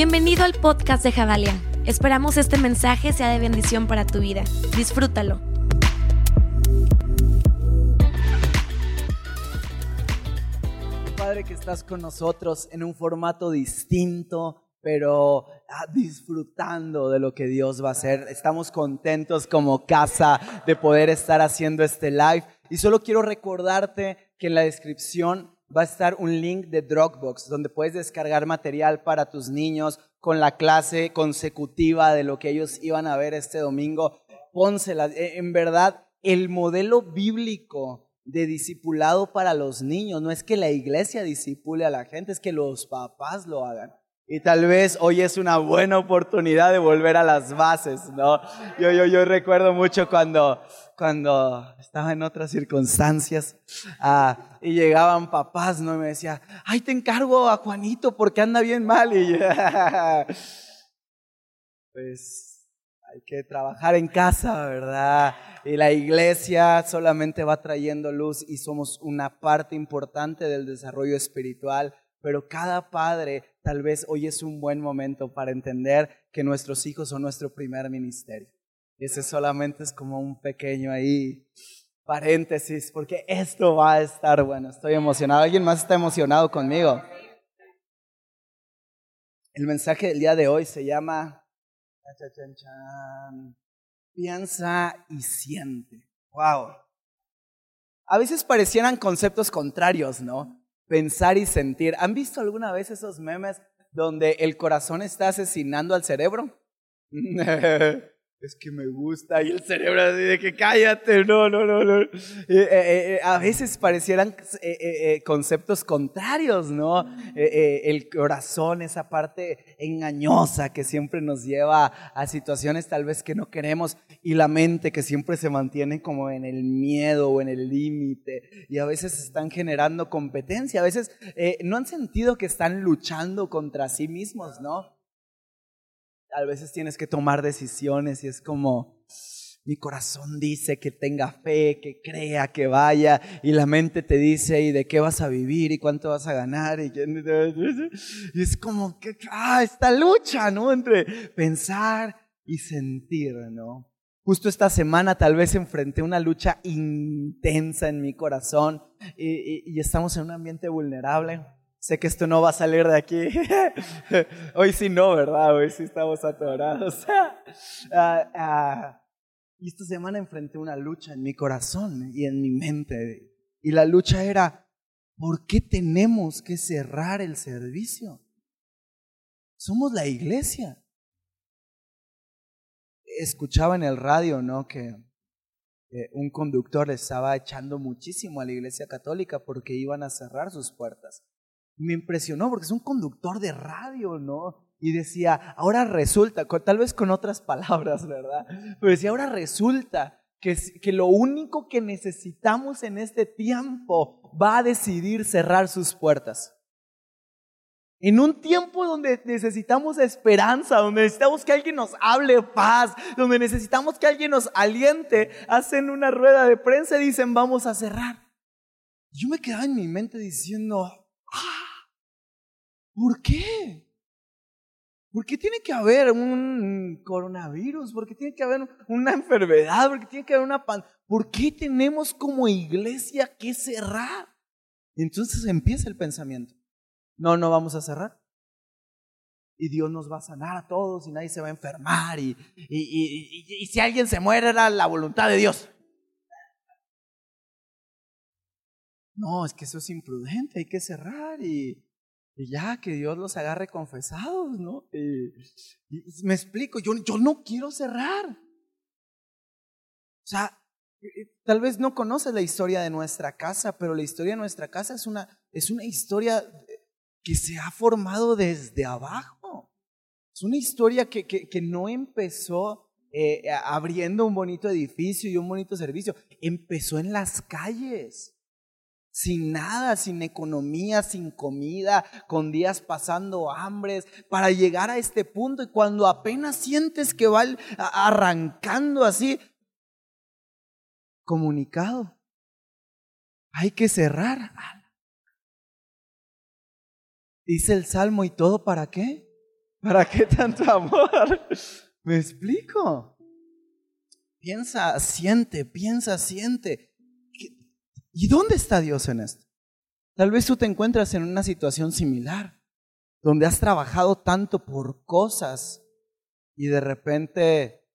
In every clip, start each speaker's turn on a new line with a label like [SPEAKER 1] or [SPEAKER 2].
[SPEAKER 1] Bienvenido al podcast de Javalia. Esperamos este mensaje sea de bendición para tu vida. Disfrútalo.
[SPEAKER 2] Padre que estás con nosotros en un formato distinto, pero ah, disfrutando de lo que Dios va a hacer. Estamos contentos como casa de poder estar haciendo este live. Y solo quiero recordarte que en la descripción va a estar un link de Dropbox donde puedes descargar material para tus niños con la clase consecutiva de lo que ellos iban a ver este domingo. Pónsela. E, en verdad, el modelo bíblico de discipulado para los niños no es que la iglesia disipule a la gente, es que los papás lo hagan. Y tal vez hoy es una buena oportunidad de volver a las bases, ¿no? Yo, yo, yo recuerdo mucho cuando, cuando estaba en otras circunstancias ah, y llegaban papás, ¿no? Y me decía, ay, te encargo a Juanito porque anda bien mal. Y pues hay que trabajar en casa, ¿verdad? Y la iglesia solamente va trayendo luz y somos una parte importante del desarrollo espiritual pero cada padre tal vez hoy es un buen momento para entender que nuestros hijos son nuestro primer ministerio. Ese solamente es como un pequeño ahí paréntesis, porque esto va a estar bueno. Estoy emocionado. ¿Alguien más está emocionado conmigo? El mensaje del día de hoy se llama Piensa y siente. Wow. A veces parecieran conceptos contrarios, ¿no? Pensar y sentir. ¿Han visto alguna vez esos memes donde el corazón está asesinando al cerebro? es que me gusta y el cerebro así de que cállate, no, no, no, no. Eh, eh, eh, a veces parecieran conceptos contrarios, ¿no? el corazón, esa parte engañosa que siempre nos lleva a situaciones tal vez que no queremos y la mente que siempre se mantiene como en el miedo o en el límite y a veces están generando competencia, a veces no han sentido que están luchando contra sí mismos, ¿no? A veces tienes que tomar decisiones y es como, mi corazón dice que tenga fe, que crea, que vaya, y la mente te dice, ¿y de qué vas a vivir? ¿Y cuánto vas a ganar? Y, es como que, ah, esta lucha, ¿no? Entre pensar y sentir, ¿no? Justo esta semana tal vez enfrenté una lucha intensa en mi corazón y estamos en un ambiente vulnerable Sé que esto no va a salir de aquí. Hoy sí no, ¿verdad? Hoy sí estamos atorados. Ah, ah, y esta semana enfrenté una lucha en mi corazón y en mi mente. Y la lucha era, ¿por qué tenemos que cerrar el servicio? Somos la iglesia. Escuchaba en el radio, ¿no? Que un conductor estaba echando muchísimo a la iglesia católica porque iban a cerrar sus puertas me impresionó porque es un conductor de radio, ¿no? Y decía, ahora resulta, tal vez con otras palabras, ¿verdad? Pero decía, ahora resulta que, que lo único que necesitamos en este tiempo va a decidir cerrar sus puertas. En un tiempo donde necesitamos esperanza, donde necesitamos que alguien nos hable paz, donde necesitamos que alguien nos aliente, hacen una rueda de prensa y dicen vamos a cerrar. Yo me quedaba en mi mente diciendo, ah, ¿Por qué? ¿Por qué tiene que haber un coronavirus? ¿Por qué tiene que haber una enfermedad? ¿Por qué tiene que haber una pan? ¿Por qué tenemos como iglesia que cerrar? entonces empieza el pensamiento. No, no vamos a cerrar. Y Dios nos va a sanar a todos y nadie se va a enfermar. Y, y si alguien se muere era la voluntad de Dios. No, es que eso es imprudente, hay que cerrar y, y ya, que Dios los agarre confesados, ¿no? Me explico, yo, yo no quiero cerrar. O sea, eh, eh, tal vez no conoces la historia de nuestra casa, pero la historia de nuestra casa es una, es una historia que se ha formado desde abajo. Es una historia que, que, que no empezó eh, abriendo un bonito edificio y un bonito servicio, empezó en las calles sin nada, sin economía, sin comida, con días pasando hambres, para llegar a este punto y cuando apenas sientes que va arrancando así, comunicado, hay que cerrar. Dice el Salmo, ¿y todo para qué? ¿Para qué tanto amor? ¿Me explico? Piensa, siente, piensa, siente. ¿Y dónde está Dios en esto? Tal vez tú te encuentras en una situación similar, donde has trabajado tanto por cosas y de repente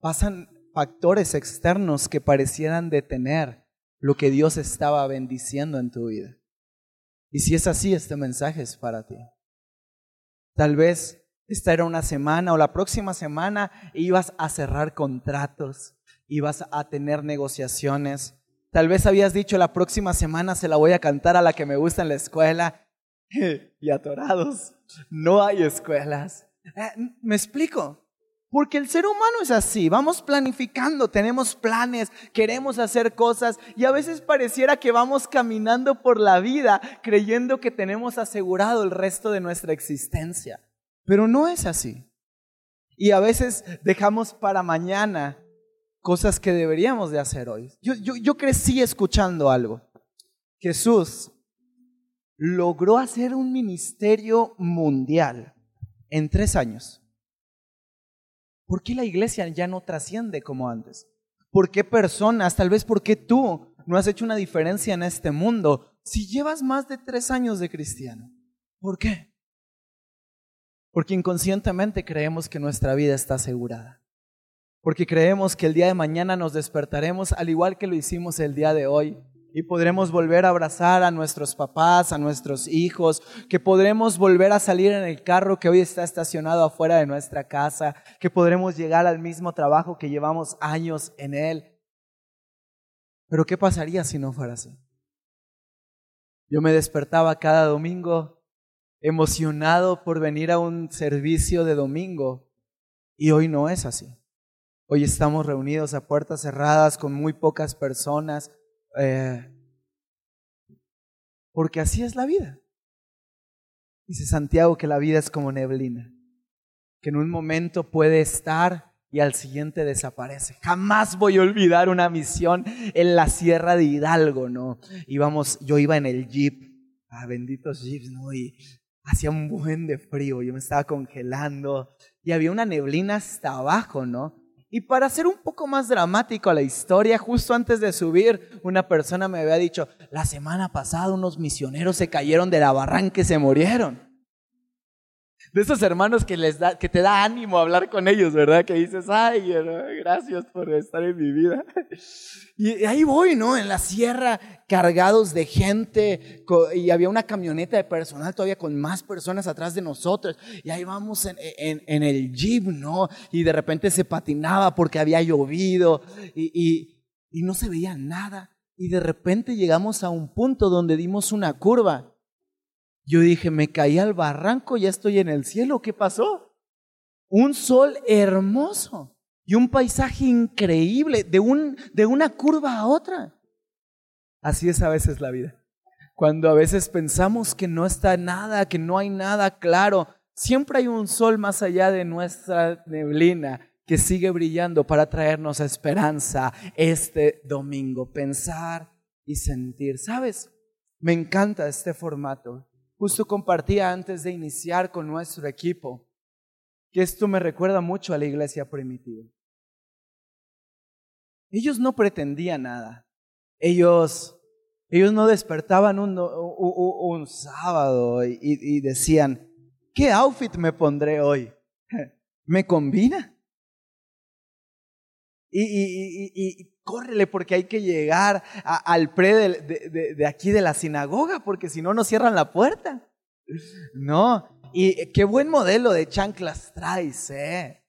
[SPEAKER 2] pasan factores externos que parecieran detener lo que Dios estaba bendiciendo en tu vida. Y si es así, este mensaje es para ti. Tal vez esta era una semana o la próxima semana ibas a cerrar contratos, ibas a tener negociaciones. Tal vez habías dicho la próxima semana se la voy a cantar a la que me gusta en la escuela. y atorados, no hay escuelas. Eh, ¿Me explico? Porque el ser humano es así, vamos planificando, tenemos planes, queremos hacer cosas y a veces pareciera que vamos caminando por la vida creyendo que tenemos asegurado el resto de nuestra existencia. Pero no es así. Y a veces dejamos para mañana cosas que deberíamos de hacer hoy. Yo, yo crecí escuchando algo. Jesús logró hacer un ministerio mundial en tres años. ¿Por qué la iglesia ya no trasciende como antes? ¿Por qué personas, tal vez porque tú no has hecho una diferencia en este mundo si llevas más de tres años de cristiano? ¿Por qué? Porque inconscientemente creemos que nuestra vida está asegurada. Porque creemos que el día de mañana nos despertaremos al igual que lo hicimos el día de hoy y podremos volver a abrazar a nuestros papás, a nuestros hijos, que podremos volver a salir en el carro que hoy está estacionado afuera de nuestra casa, que podremos llegar al mismo trabajo que llevamos años en él. Pero ¿qué pasaría si no fuera así? Yo me despertaba cada domingo emocionado por venir a un servicio de domingo y hoy no es así. Hoy estamos reunidos a puertas cerradas con muy pocas personas eh, porque así es la vida. Dice Santiago que la vida es como neblina, que en un momento puede estar y al siguiente desaparece. Jamás voy a olvidar una misión en la sierra de Hidalgo, ¿no? Íbamos, yo iba en el jeep, ah, benditos jeeps, ¿no? Y hacía un buen de frío, yo me estaba congelando y había una neblina hasta abajo, ¿no? Y para hacer un poco más dramático la historia, justo antes de subir, una persona me había dicho, la semana pasada unos misioneros se cayeron de la barranca y se murieron. De esos hermanos que, les da, que te da ánimo hablar con ellos, ¿verdad? Que dices, ay, gracias por estar en mi vida. Y ahí voy, ¿no? En la sierra, cargados de gente, y había una camioneta de personal todavía con más personas atrás de nosotros. Y ahí vamos en, el jeep, ¿no? Y de repente se patinaba porque había llovido y no se veía nada. Y de repente llegamos a un punto donde dimos una curva yo dije, me caí al barranco, ya estoy en el cielo, ¿qué pasó? Un sol hermoso y un paisaje increíble de, un, de una curva a otra. Así es a veces la vida. Cuando a veces pensamos que no está nada, que no hay nada claro, siempre hay un sol más allá de nuestra neblina que sigue brillando para traernos esperanza este domingo. Pensar y sentir. ¿Sabes? Me encanta este formato. Justo compartía antes de iniciar con nuestro equipo que esto me recuerda mucho a la iglesia primitiva. Ellos no pretendían nada. Ellos, ellos no despertaban un, un, sábado y, decían, ¿qué outfit me pondré hoy? ¿Me combina? Y, y, y, córrele porque hay que llegar al pre de, de, aquí de la sinagoga, porque si no nos cierran la puerta. No, y qué buen modelo de chanclas traes, ¿eh?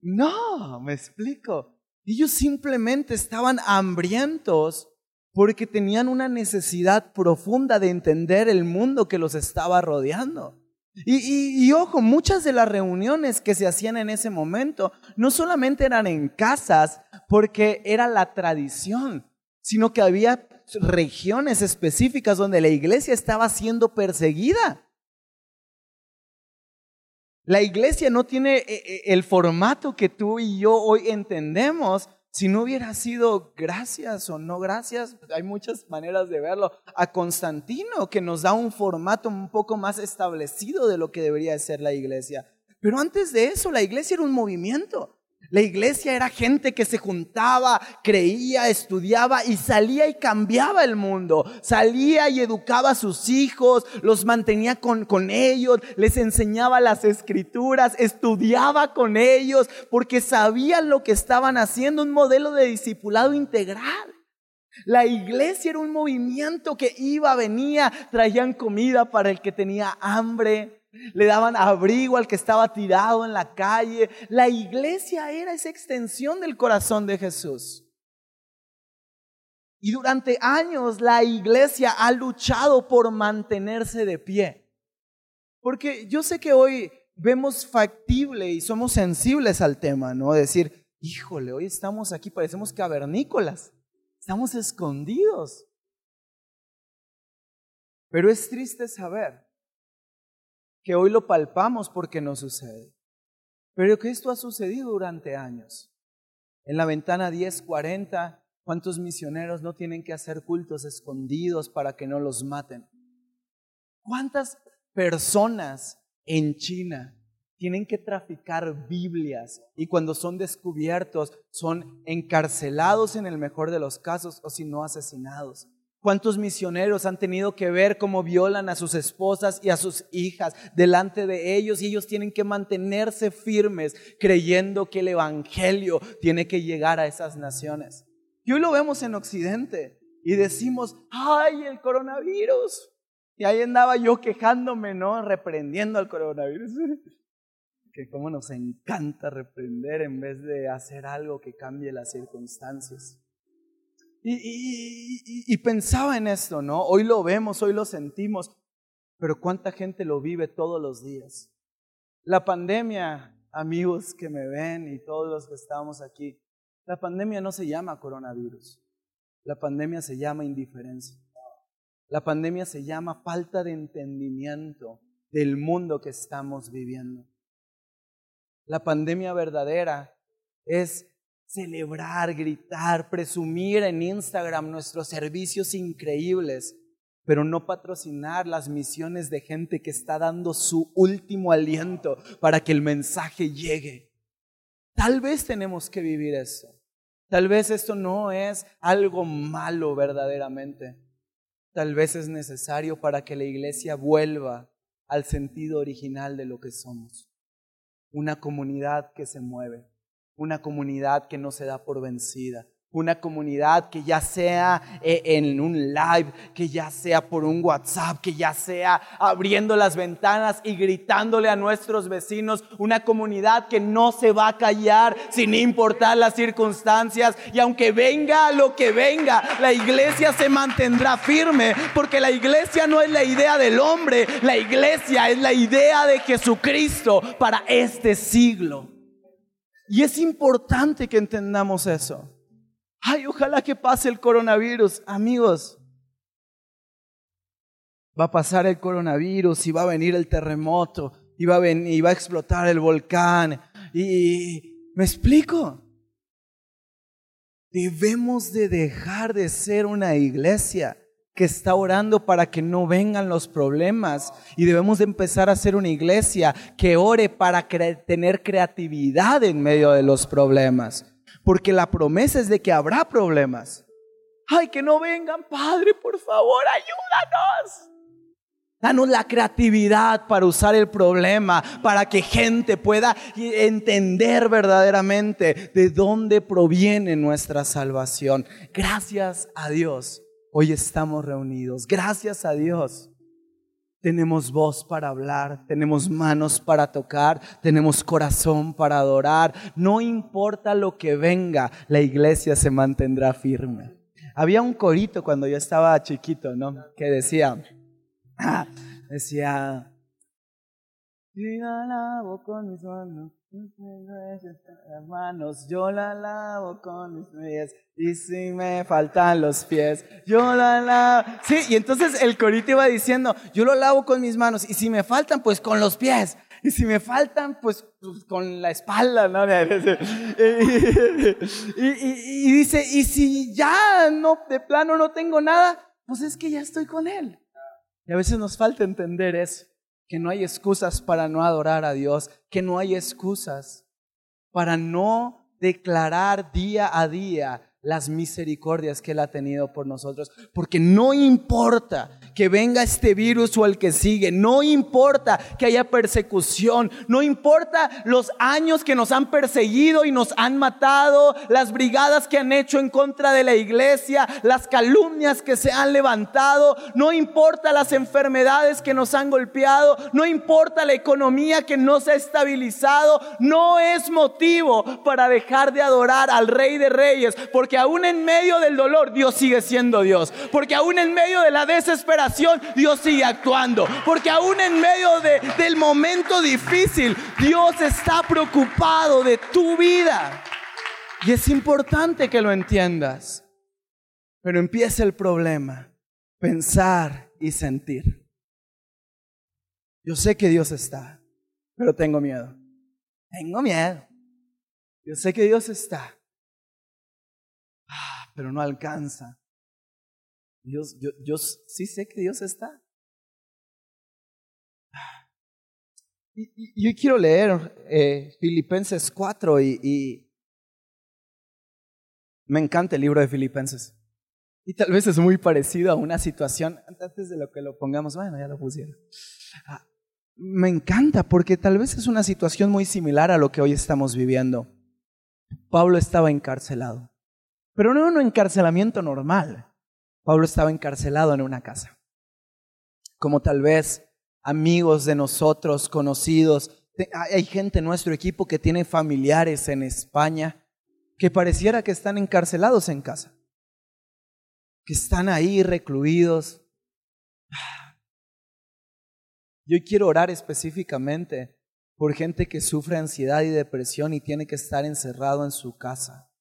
[SPEAKER 2] No, me explico. Ellos simplemente estaban hambrientos porque tenían una necesidad profunda de entender el mundo que los estaba rodeando. Y, ojo, muchas de las reuniones que se hacían en ese momento no solamente eran en casas, porque era la tradición, sino que había regiones específicas donde la iglesia estaba siendo perseguida. La iglesia no tiene eh, eh, el formato que tú y yo hoy entendemos si no hubiera sido gracias o no gracias, hay muchas maneras de verlo, a Constantino, que nos da un formato un poco más establecido de lo que debería ser la iglesia. Pero antes de eso, la iglesia era un movimiento. La iglesia era gente que se juntaba, creía, estudiaba y salía y cambiaba el mundo. Salía y educaba a sus hijos, los mantenía con, con ellos, les enseñaba las escrituras, estudiaba con ellos porque sabían lo que estaban haciendo, un modelo de discipulado integral. La iglesia era un movimiento que iba, venía, traían comida para el que tenía hambre, le daban abrigo al que estaba tirado en la calle. La iglesia era esa extensión del corazón de Jesús. Y durante años la iglesia ha luchado por mantenerse de pie. Porque yo sé que hoy vemos factible y somos sensibles al tema, ¿no? Decir, híjole, hoy estamos aquí, parecemos cavernícolas, estamos escondidos. Pero es triste saber que hoy lo palpamos porque no sucede. Pero que esto ha sucedido durante años. En la ventana 1040, ¿cuántos misioneros no tienen que hacer cultos escondidos para que no los maten? ¿Cuántas personas en China tienen que traficar Biblias y cuando son descubiertos son encarcelados en el mejor de los casos o si no asesinados? ¿Cuántos misioneros han tenido que ver cómo violan a sus esposas y a sus hijas delante de ellos y ellos tienen que mantenerse firmes creyendo que el Evangelio tiene que llegar a esas naciones? Y hoy lo vemos en Occidente y decimos, ay, el coronavirus. Y ahí andaba yo quejándome, ¿no? Reprendiendo al coronavirus. Que cómo nos encanta reprender en vez de hacer algo que cambie las circunstancias. Y, pensaba en esto, ¿no? Hoy lo vemos, hoy lo sentimos, pero ¿cuánta gente lo vive todos los días? La pandemia, amigos que me ven y todos los que estamos aquí, la pandemia no se llama coronavirus, la pandemia se llama indiferencia, la pandemia se llama falta de entendimiento del mundo que estamos viviendo. La pandemia verdadera es celebrar, gritar, presumir en Instagram nuestros servicios increíbles, pero no patrocinar las misiones de gente que está dando su último aliento para que el mensaje llegue. Tal vez tenemos que vivir eso. Tal vez esto no es algo malo verdaderamente. Tal vez es necesario para que la iglesia vuelva al sentido original de lo que somos. Una comunidad que se mueve una comunidad que no se da por vencida, una comunidad que ya sea eh, en un live, que ya sea por un WhatsApp, que ya sea abriendo las ventanas y gritándole a nuestros vecinos, una comunidad que no se va a callar sin importar las circunstancias y aunque venga lo que venga, la iglesia se mantendrá firme porque la iglesia no es la idea del hombre, la iglesia es la idea de Jesucristo para este siglo. Y es importante que entendamos eso. Ay, ojalá que pase el coronavirus. Amigos, va a pasar el coronavirus y va a venir el terremoto y va a, venir, y va a explotar el volcán. Y me explico. Debemos de dejar de ser una iglesia que está orando para que no vengan los problemas y debemos de empezar a ser una iglesia que ore para tener creatividad en medio de los problemas, porque la promesa es de que habrá problemas. Ay, que no vengan, Padre, por favor, ayúdanos. Danos la creatividad para usar el problema, para que gente pueda entender verdaderamente de dónde proviene nuestra salvación. Gracias a Dios Hoy estamos reunidos. Gracias a Dios. Tenemos voz para hablar, tenemos manos para tocar, tenemos corazón para adorar. No importa lo que venga, la iglesia se mantendrá firme. Había un corito cuando yo estaba chiquito, ¿no? Que decía, decía, alabo con mis manos manos, yo la lavo con mis pies. Y si me faltan los pies, yo la lavo. Sí, y entonces el corito iba diciendo, yo lo lavo con mis manos. Y si me faltan, pues con los pies. Y si me faltan, pues, pues con la espalda, ¿no? Y, y, dice, y si ya no, de plano no tengo nada, pues es que ya estoy con Él. Y a veces nos falta entender eso que no hay excusas para no adorar a Dios, que no hay excusas para no declarar día a día las misericordias que Él ha tenido por nosotros. Porque no importa que venga este virus o el que sigue, no importa que haya persecución, no importa los años que nos han perseguido y nos han matado, las brigadas que han hecho en contra de la iglesia, las calumnias que se han levantado, no importa las enfermedades que nos han golpeado, no importa la economía que no se ha estabilizado, no es motivo para dejar de adorar al Rey de Reyes, porque aún en medio del dolor Dios sigue siendo Dios. Porque aún en medio de la desesperación Dios sigue actuando. Porque aún en medio de, del momento difícil Dios está preocupado de tu vida. Y es importante que lo entiendas. Pero empieza el problema. Pensar y sentir. Yo sé que Dios está, pero tengo miedo. Tengo miedo. Yo sé que Dios está, pero no alcanza. Dios, yo, yo sí sé que Dios está. Y, yo quiero leer eh, Filipenses 4 y, me encanta el libro de Filipenses. Y tal vez es muy parecido a una situación, antes de lo que lo pongamos, bueno, ya lo pusieron. Ah, me encanta porque tal vez es una situación muy similar a lo que hoy estamos viviendo. Pablo estaba encarcelado. Pero no en un encarcelamiento normal. Pablo estaba encarcelado en una casa. Como tal vez amigos de nosotros, conocidos. Hay gente en nuestro equipo que tiene familiares en España que pareciera que están encarcelados en casa. Que están ahí recluidos. Yo quiero orar específicamente por gente que sufre ansiedad y depresión y tiene que estar encerrado en su casa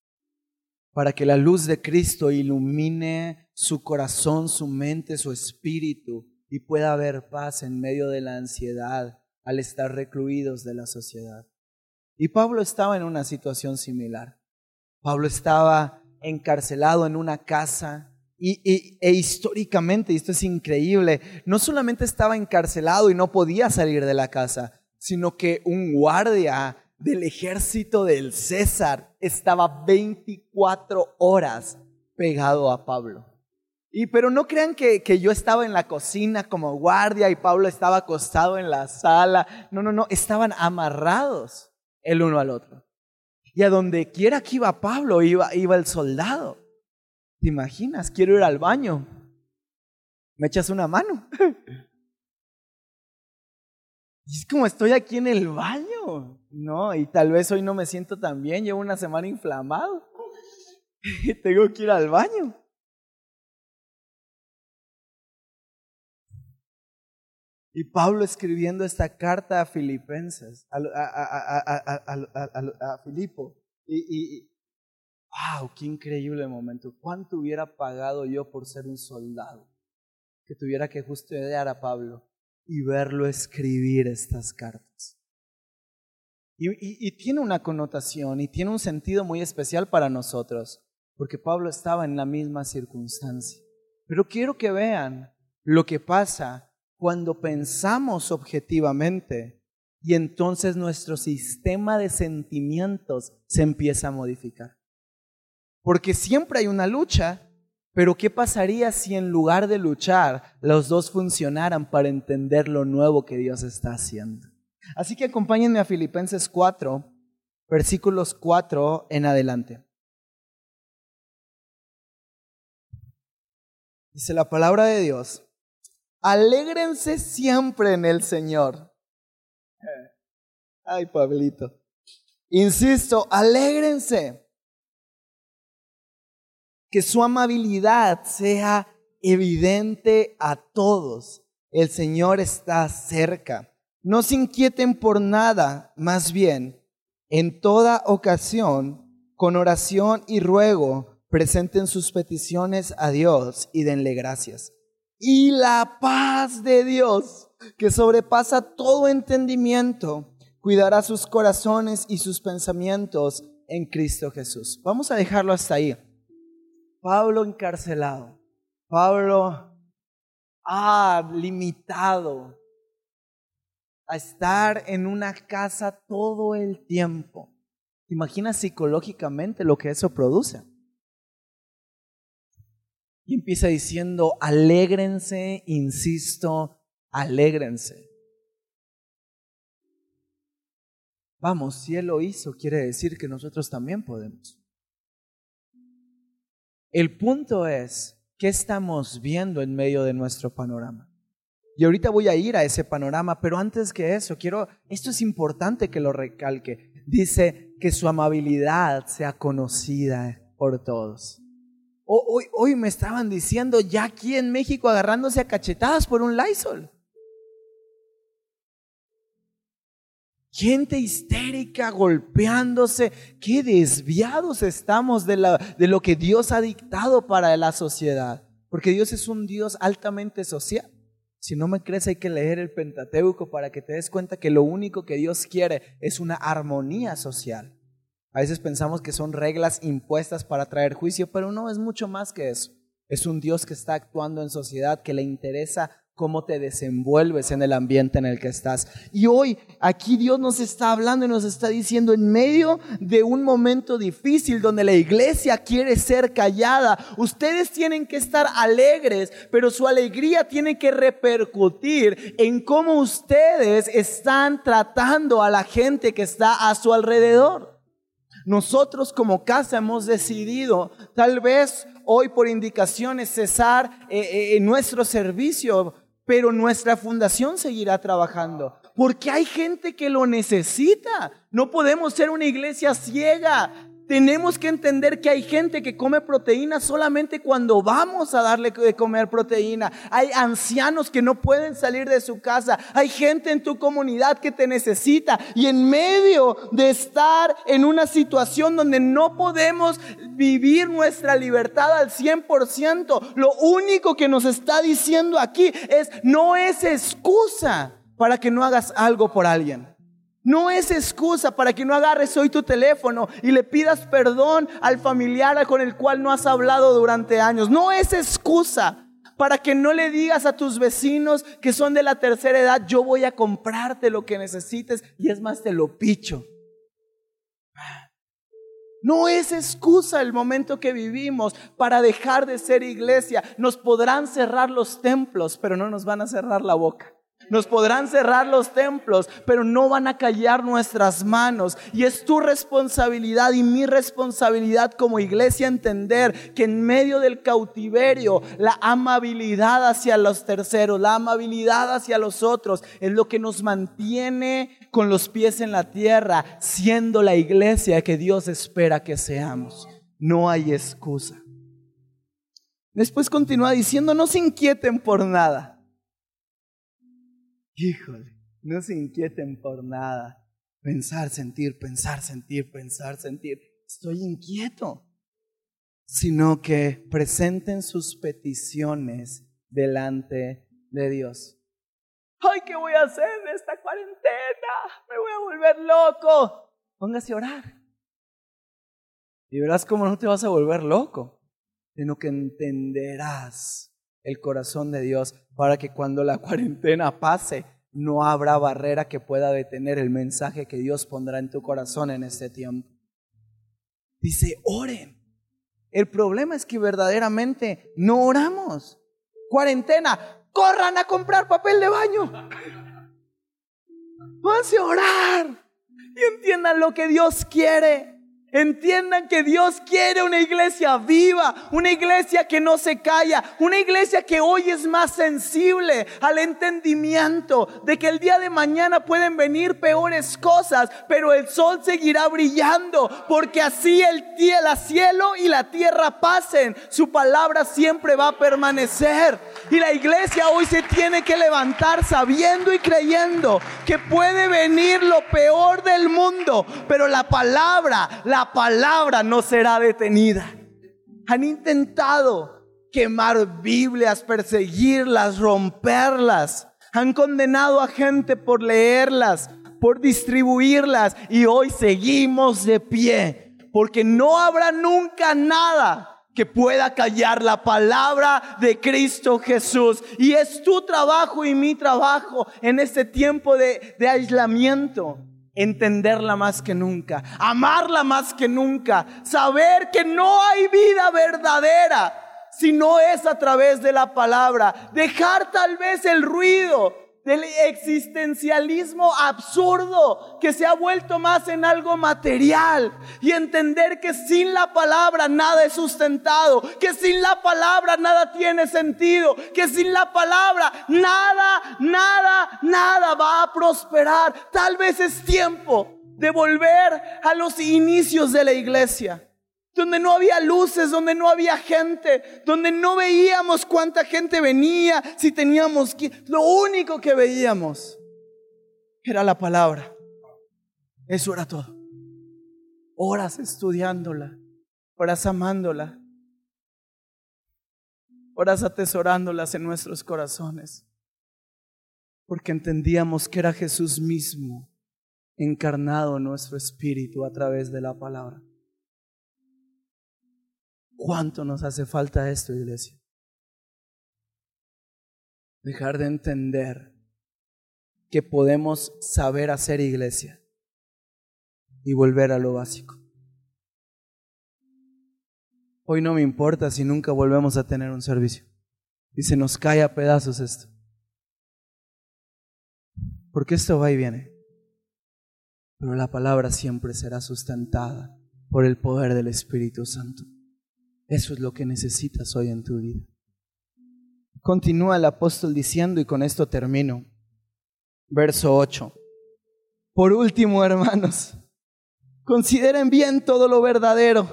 [SPEAKER 2] para que la luz de Cristo ilumine su corazón, su mente, su espíritu y pueda haber paz en medio de la ansiedad al estar recluidos de la sociedad. Y Pablo estaba en una situación similar. Pablo estaba encarcelado en una casa y, e históricamente, y esto es increíble, no solamente estaba encarcelado y no podía salir de la casa, sino que un guardia del ejército del César estaba 24 horas pegado a Pablo. Y pero no crean que, que, yo estaba en la cocina como guardia y Pablo estaba acostado en la sala. No, no, no, estaban amarrados el uno al otro. Y a donde quiera que iba Pablo, iba, iba el soldado. ¿Te imaginas? Quiero ir al baño. ¿Me echas una mano? Y es como estoy aquí en el baño, ¿no? Y tal vez hoy no me siento tan bien, llevo una semana inflamado. Tengo que ir al baño. Y Pablo escribiendo esta carta a Filipenses, a, a, Filipo. Y, y, wow, qué increíble momento. ¿Cuánto hubiera pagado yo por ser un soldado que tuviera que justiciar a Pablo? Y verlo escribir estas cartas. Y, tiene una connotación y tiene un sentido muy especial para nosotros, porque Pablo estaba en la misma circunstancia. Pero quiero que vean lo que pasa cuando pensamos objetivamente y entonces nuestro sistema de sentimientos se empieza a modificar. Porque siempre hay una lucha pero ¿qué pasaría si en lugar de luchar los dos funcionaran para entender lo nuevo que Dios está haciendo? Así que acompáñenme a Filipenses 4, versículos 4 en adelante. Dice la palabra de Dios, alégrense siempre en el Señor. Ay, Pablito. Insisto, alégrense que su amabilidad sea evidente a todos. El Señor está cerca. No se inquieten por nada, más bien, En toda ocasión, con oración y ruego, presenten sus peticiones a Dios y denle gracias. Y la paz de Dios, que sobrepasa todo entendimiento, cuidará sus corazones y sus pensamientos en Cristo Jesús. Vamos a dejarlo hasta ahí. Pablo encarcelado. Pablo ah, limitado a estar en una casa todo el tiempo. ¿Te imaginas psicológicamente lo que eso produce? Y empieza diciendo, alégrense, insisto, alégrense. Vamos, si Él lo hizo, quiere decir que nosotros también podemos. El punto es, ¿qué estamos viendo en medio de nuestro panorama? Y ahorita voy a ir a ese panorama, pero antes que eso, quiero, esto es importante que lo recalque. Dice que su amabilidad sea conocida por todos. Hoy, hoy me estaban diciendo ya aquí en México agarrándose a cachetadas por un Lysol. Gente histérica golpeándose. Qué desviados estamos de, lo que Dios ha dictado para la sociedad. Porque Dios es un Dios altamente social. Si no me crees hay que leer el Pentateuco para que te des cuenta que lo único que Dios quiere es una armonía social. A veces pensamos que son reglas impuestas para traer juicio, pero no es mucho más que eso. Es un Dios que está actuando en sociedad, que le interesa cómo te desenvuelves en el ambiente en el que estás. Y hoy aquí Dios nos está hablando y nos está diciendo en medio de un momento difícil donde la iglesia quiere ser callada, ustedes tienen que estar alegres, pero su alegría tiene que repercutir en cómo ustedes están tratando a la gente que está a su alrededor. Nosotros como casa hemos decidido tal vez hoy por indicaciones cesar eh, eh, nuestro servicio pero nuestra fundación seguirá trabajando. Porque hay gente que lo necesita. No podemos ser una iglesia ciega. Tenemos que entender que hay gente que come proteína solamente cuando vamos a darle de comer proteína. Hay ancianos que no pueden salir de su casa. Hay gente en tu comunidad que te necesita. Y en medio de estar en una situación donde no podemos vivir nuestra libertad al 100%, lo único que nos está diciendo aquí es, no es excusa para que no hagas algo por alguien. No es excusa para que no agarres hoy tu teléfono y le pidas perdón al familiar con el cual no has hablado durante años. No es excusa para que no le digas a tus vecinos que son de la tercera edad, yo voy a comprarte lo que necesites y es más, te lo picho. No es excusa el momento que vivimos para dejar de ser iglesia. Nos podrán cerrar los templos, pero no nos van a cerrar la boca. Nos podrán cerrar los templos, pero no van a callar nuestras manos. Y es tu responsabilidad y mi responsabilidad como iglesia entender que en medio del cautiverio, la amabilidad hacia los terceros, la amabilidad hacia los otros, es lo que nos mantiene con los pies en la tierra, siendo la iglesia que Dios espera que seamos. No hay excusa. Después continúa diciendo, no se inquieten por nada. Híjole, no se inquieten por nada. Pensar, sentir, pensar, sentir, pensar, sentir. Estoy inquieto. Sino que presenten sus peticiones delante de Dios. Ay, ¿qué voy a hacer en esta cuarentena? Me voy a volver loco. Póngase a orar. Y verás cómo no te vas a volver loco, sino que entenderás el corazón de Dios para que cuando la cuarentena pase no habrá barrera que pueda detener el mensaje que Dios pondrá en tu corazón en este tiempo. Dice, oren. El problema es que verdaderamente no oramos. Cuarentena, corran a comprar papel de baño. Pónganse a orar y entiendan lo que Dios quiere. Entiendan que Dios quiere una iglesia viva, una iglesia que no se calla, una iglesia que hoy es más sensible al entendimiento de que el día de mañana pueden venir peores cosas, pero el sol seguirá brillando, porque así el, el cielo y la tierra pasen, su palabra siempre va a permanecer. Y la iglesia hoy se tiene que levantar sabiendo y creyendo que puede venir lo peor del mundo, pero la palabra, la palabra no será detenida. Han intentado quemar Biblias, perseguirlas, romperlas. Han condenado a gente por leerlas, por distribuirlas y hoy seguimos de pie porque no habrá nunca nada que pueda callar la palabra de Cristo Jesús. Y es tu trabajo y mi trabajo en este tiempo de, de aislamiento entenderla más que nunca, amarla más que nunca, saber que no hay vida verdadera si no es a través de la palabra, dejar tal vez el ruido, del existencialismo absurdo que se ha vuelto más en algo material y entender que sin la palabra nada es sustentado, que sin la palabra nada tiene sentido, que sin la palabra nada, nada, nada va a prosperar. Tal vez es tiempo de volver a los inicios de la iglesia donde no había luces, donde no había gente, donde no veíamos cuánta gente venía, si teníamos que... Lo único que veíamos era la palabra. Eso era todo. Horas estudiándola, horas amándola, horas atesorándolas en nuestros corazones, porque entendíamos que era Jesús mismo encarnado en nuestro espíritu a través de la palabra. ¿Cuánto nos hace falta esto, iglesia? Dejar de entender que podemos saber hacer iglesia y volver a lo básico. Hoy no me importa si nunca volvemos a tener un servicio y se nos cae a pedazos esto. Porque esto va y viene. Pero la palabra siempre será sustentada por el poder del Espíritu Santo. Eso es lo que necesitas hoy en tu vida. Continúa el apóstol diciendo, y con esto termino, verso 8. Por último, hermanos, consideren bien todo lo verdadero.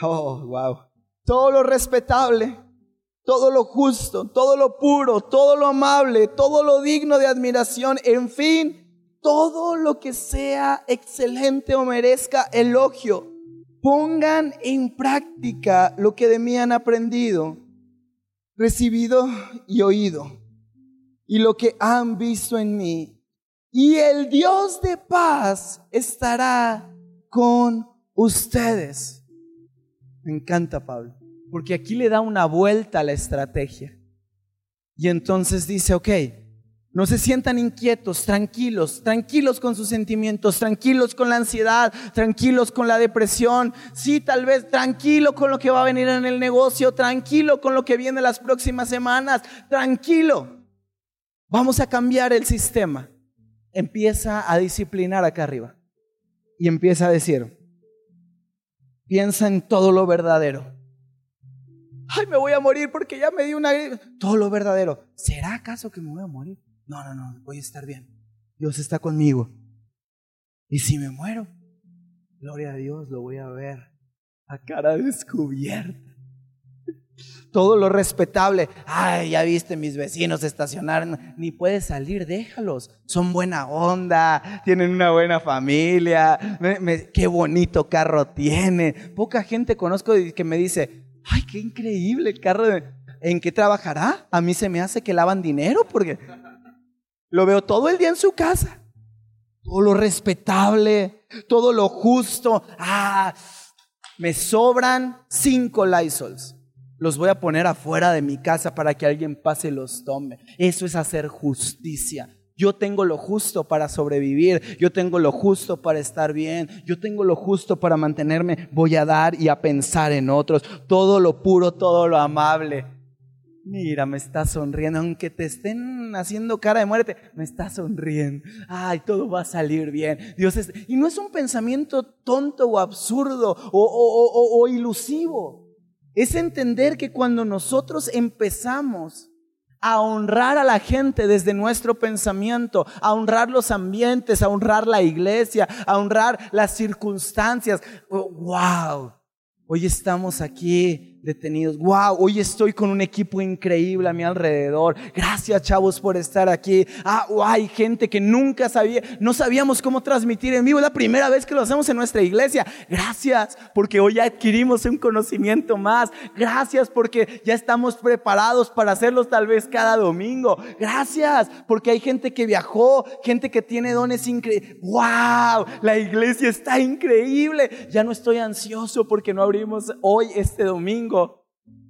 [SPEAKER 2] Oh, wow. Todo lo respetable, todo lo justo, todo lo puro, todo lo amable, todo lo digno de admiración, en fin, todo lo que sea excelente o merezca elogio pongan en práctica lo que de mí han aprendido, recibido y oído, y lo que han visto en mí. Y el Dios de paz estará con ustedes. Me encanta Pablo, porque aquí le da una vuelta a la estrategia. Y entonces dice, ok, no se sientan inquietos, tranquilos, tranquilos con sus sentimientos, tranquilos con la ansiedad, tranquilos con la depresión. Sí, tal vez tranquilo con lo que va a venir en el negocio, tranquilo con lo que viene las próximas semanas, tranquilo. Vamos a cambiar el sistema. Empieza a disciplinar acá arriba y empieza a decir, piensa en todo lo verdadero. Ay, me voy a morir porque ya me di una... Todo lo verdadero. ¿Será acaso que me voy a morir? No, no, no, voy a estar bien. Dios está conmigo. Y si me muero, gloria a Dios, lo voy a ver a cara descubierta. Todo lo respetable. Ay, ya viste, mis vecinos estacionaron. Ni puedes salir, déjalos. Son buena onda, tienen una buena familia. qué bonito carro tiene. Poca gente conozco que me dice, ay, qué increíble el carro. ¿En qué trabajará? A mí se me hace que lavan dinero porque lo veo todo el día en su casa. Todo lo respetable, todo lo justo. Ah, me sobran cinco Lysols. Los voy a poner afuera de mi casa para que alguien pase y los tome. Eso es hacer justicia. Yo tengo lo justo para sobrevivir, yo tengo lo justo para estar bien, yo tengo lo justo para mantenerme, voy a dar y a pensar en otros, todo lo puro, todo lo amable. Mira, me está sonriendo, aunque te estén haciendo cara de muerte, me está sonriendo. Ay, todo va a salir bien. Dios es... Y no es un pensamiento tonto o absurdo o, o ilusivo. Es entender que cuando nosotros empezamos a honrar a la gente desde nuestro pensamiento, a honrar los ambientes, a honrar la iglesia, a honrar las circunstancias. ¡Wow! Hoy estamos aquí detenidos. Wow, hoy estoy con un equipo increíble a mi alrededor. Gracias, chavos, por estar aquí. Ah, hay gente que nunca sabía, no sabíamos cómo transmitir en vivo. Es la primera vez que lo hacemos en nuestra iglesia. Gracias, porque hoy ya adquirimos un conocimiento más. Gracias, porque ya estamos preparados para hacerlos tal vez cada domingo. Gracias, porque hay gente que viajó, gente que tiene dones increíbles. Wow, la iglesia está increíble. Ya no estoy ansioso porque no abrimos hoy este domingo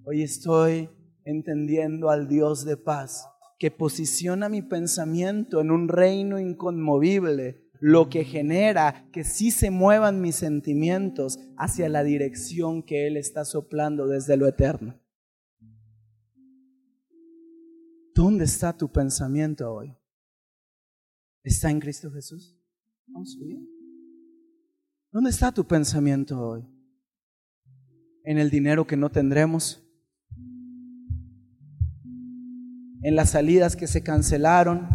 [SPEAKER 2] Hoy estoy entendiendo al Dios de paz que posiciona mi pensamiento en un reino inconmovible, lo que genera que sí se muevan mis sentimientos hacia la dirección que Él está soplando desde lo eterno. ¿Dónde está tu pensamiento hoy? ¿Está en Cristo Jesús? Vamos bien. ¿Dónde está tu pensamiento hoy? ¿En el dinero que no tendremos? en las salidas que se cancelaron,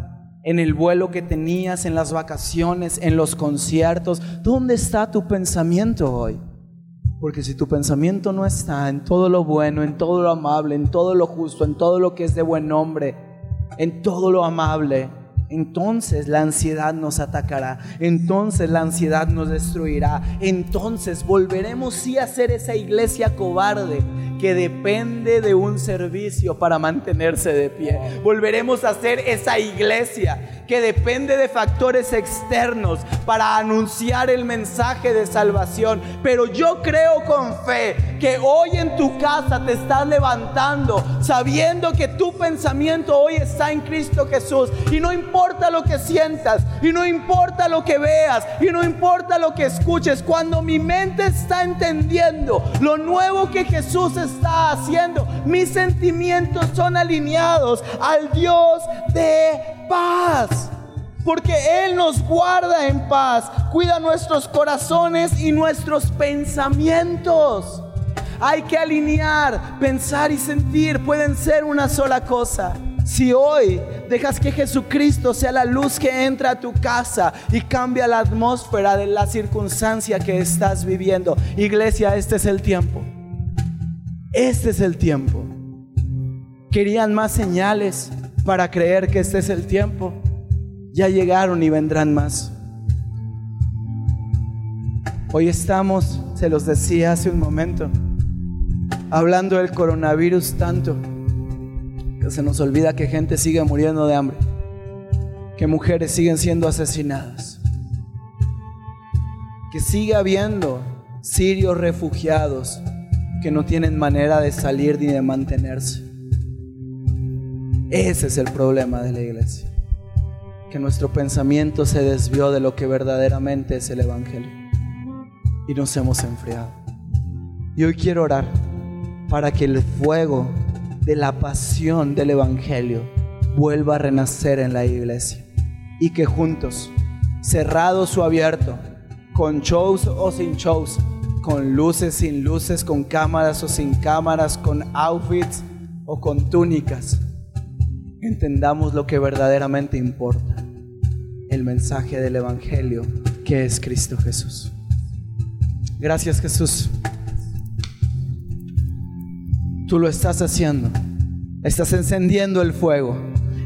[SPEAKER 2] en el vuelo que tenías, en las vacaciones, en los conciertos. ¿Dónde está tu pensamiento hoy? Porque si tu pensamiento no está en todo lo bueno, en todo lo amable, en todo lo justo, en todo lo que es de buen nombre, en todo lo amable, entonces la ansiedad nos atacará, entonces la ansiedad nos destruirá, entonces volveremos sí a ser esa iglesia cobarde que depende de un servicio para mantenerse de pie. Volveremos a ser esa iglesia que depende de factores externos para anunciar el mensaje de salvación. Pero yo creo con fe que hoy en tu casa te estás levantando sabiendo que tu pensamiento hoy está en Cristo Jesús. Y no importa lo que sientas, y no importa lo que veas, y no importa lo que escuches, cuando mi mente está entendiendo lo nuevo que Jesús está haciendo, mis sentimientos son alineados al Dios de paz. Porque Él nos guarda en paz, cuida nuestros corazones y nuestros pensamientos. Hay que alinear, pensar y sentir, pueden ser una sola cosa. Si hoy dejas que Jesucristo sea la luz que entra a tu casa y cambia la atmósfera de la circunstancia que estás viviendo, iglesia, este es el tiempo. Este es el tiempo. Querían más señales, para creer que este es el tiempo. Ya llegaron y vendrán más. Hoy estamos, se los decía hace un momento, hablando del coronavirus tanto que se nos olvida que gente sigue muriendo de hambre, que mujeres siguen siendo asesinadas, que sigue habiendo sirios refugiados que no tienen manera de salir ni de mantenerse. Ese es el problema de la iglesia. Que nuestro pensamiento se desvió de lo que verdaderamente es el Evangelio. Y nos hemos enfriado. Y hoy quiero orar para que el fuego de la pasión del Evangelio vuelva a renacer en la iglesia. Y que juntos, cerrados o abiertos, con shows o sin shows, con luces, sin luces, con cámaras o sin cámaras, con outfits o con túnicas, entendamos lo que verdaderamente importa, el mensaje del Evangelio que es Cristo Jesús. Gracias Jesús. Tú lo estás haciendo. Estás encendiendo el fuego.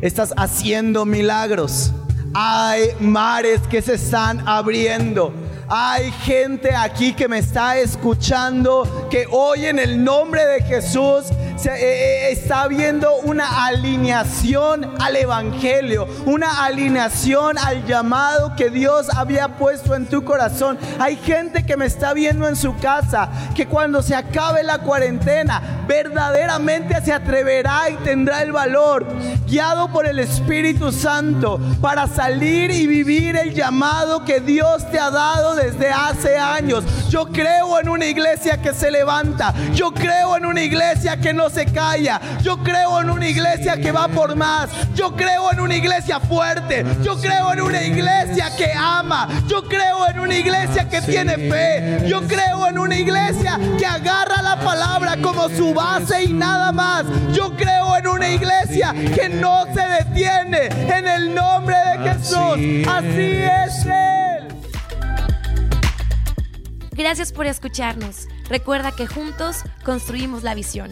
[SPEAKER 2] Estás haciendo milagros. Hay mares que se están abriendo. Hay gente aquí que me está escuchando que hoy en el nombre de Jesús se, eh, eh, está viendo una alineación al Evangelio, una alineación al llamado que Dios había puesto en tu corazón. Hay gente que me está viendo en su casa, que cuando se acabe la cuarentena, verdaderamente se atreverá y tendrá el valor, guiado por el Espíritu Santo, para salir y vivir el llamado que Dios te ha dado desde hace años. Yo creo en una iglesia que se levanta, yo creo en una iglesia que no no se calla. Yo creo en una iglesia que va por más. Yo creo en una iglesia fuerte. Yo creo en una iglesia que ama. Yo creo en una iglesia que tiene fe. Yo creo en una iglesia que agarra la palabra como su base y nada más. Yo creo en una iglesia que no se detiene en el nombre de Jesús. Así es Él.
[SPEAKER 1] Gracias por escucharnos. Recuerda que juntos construimos la visión.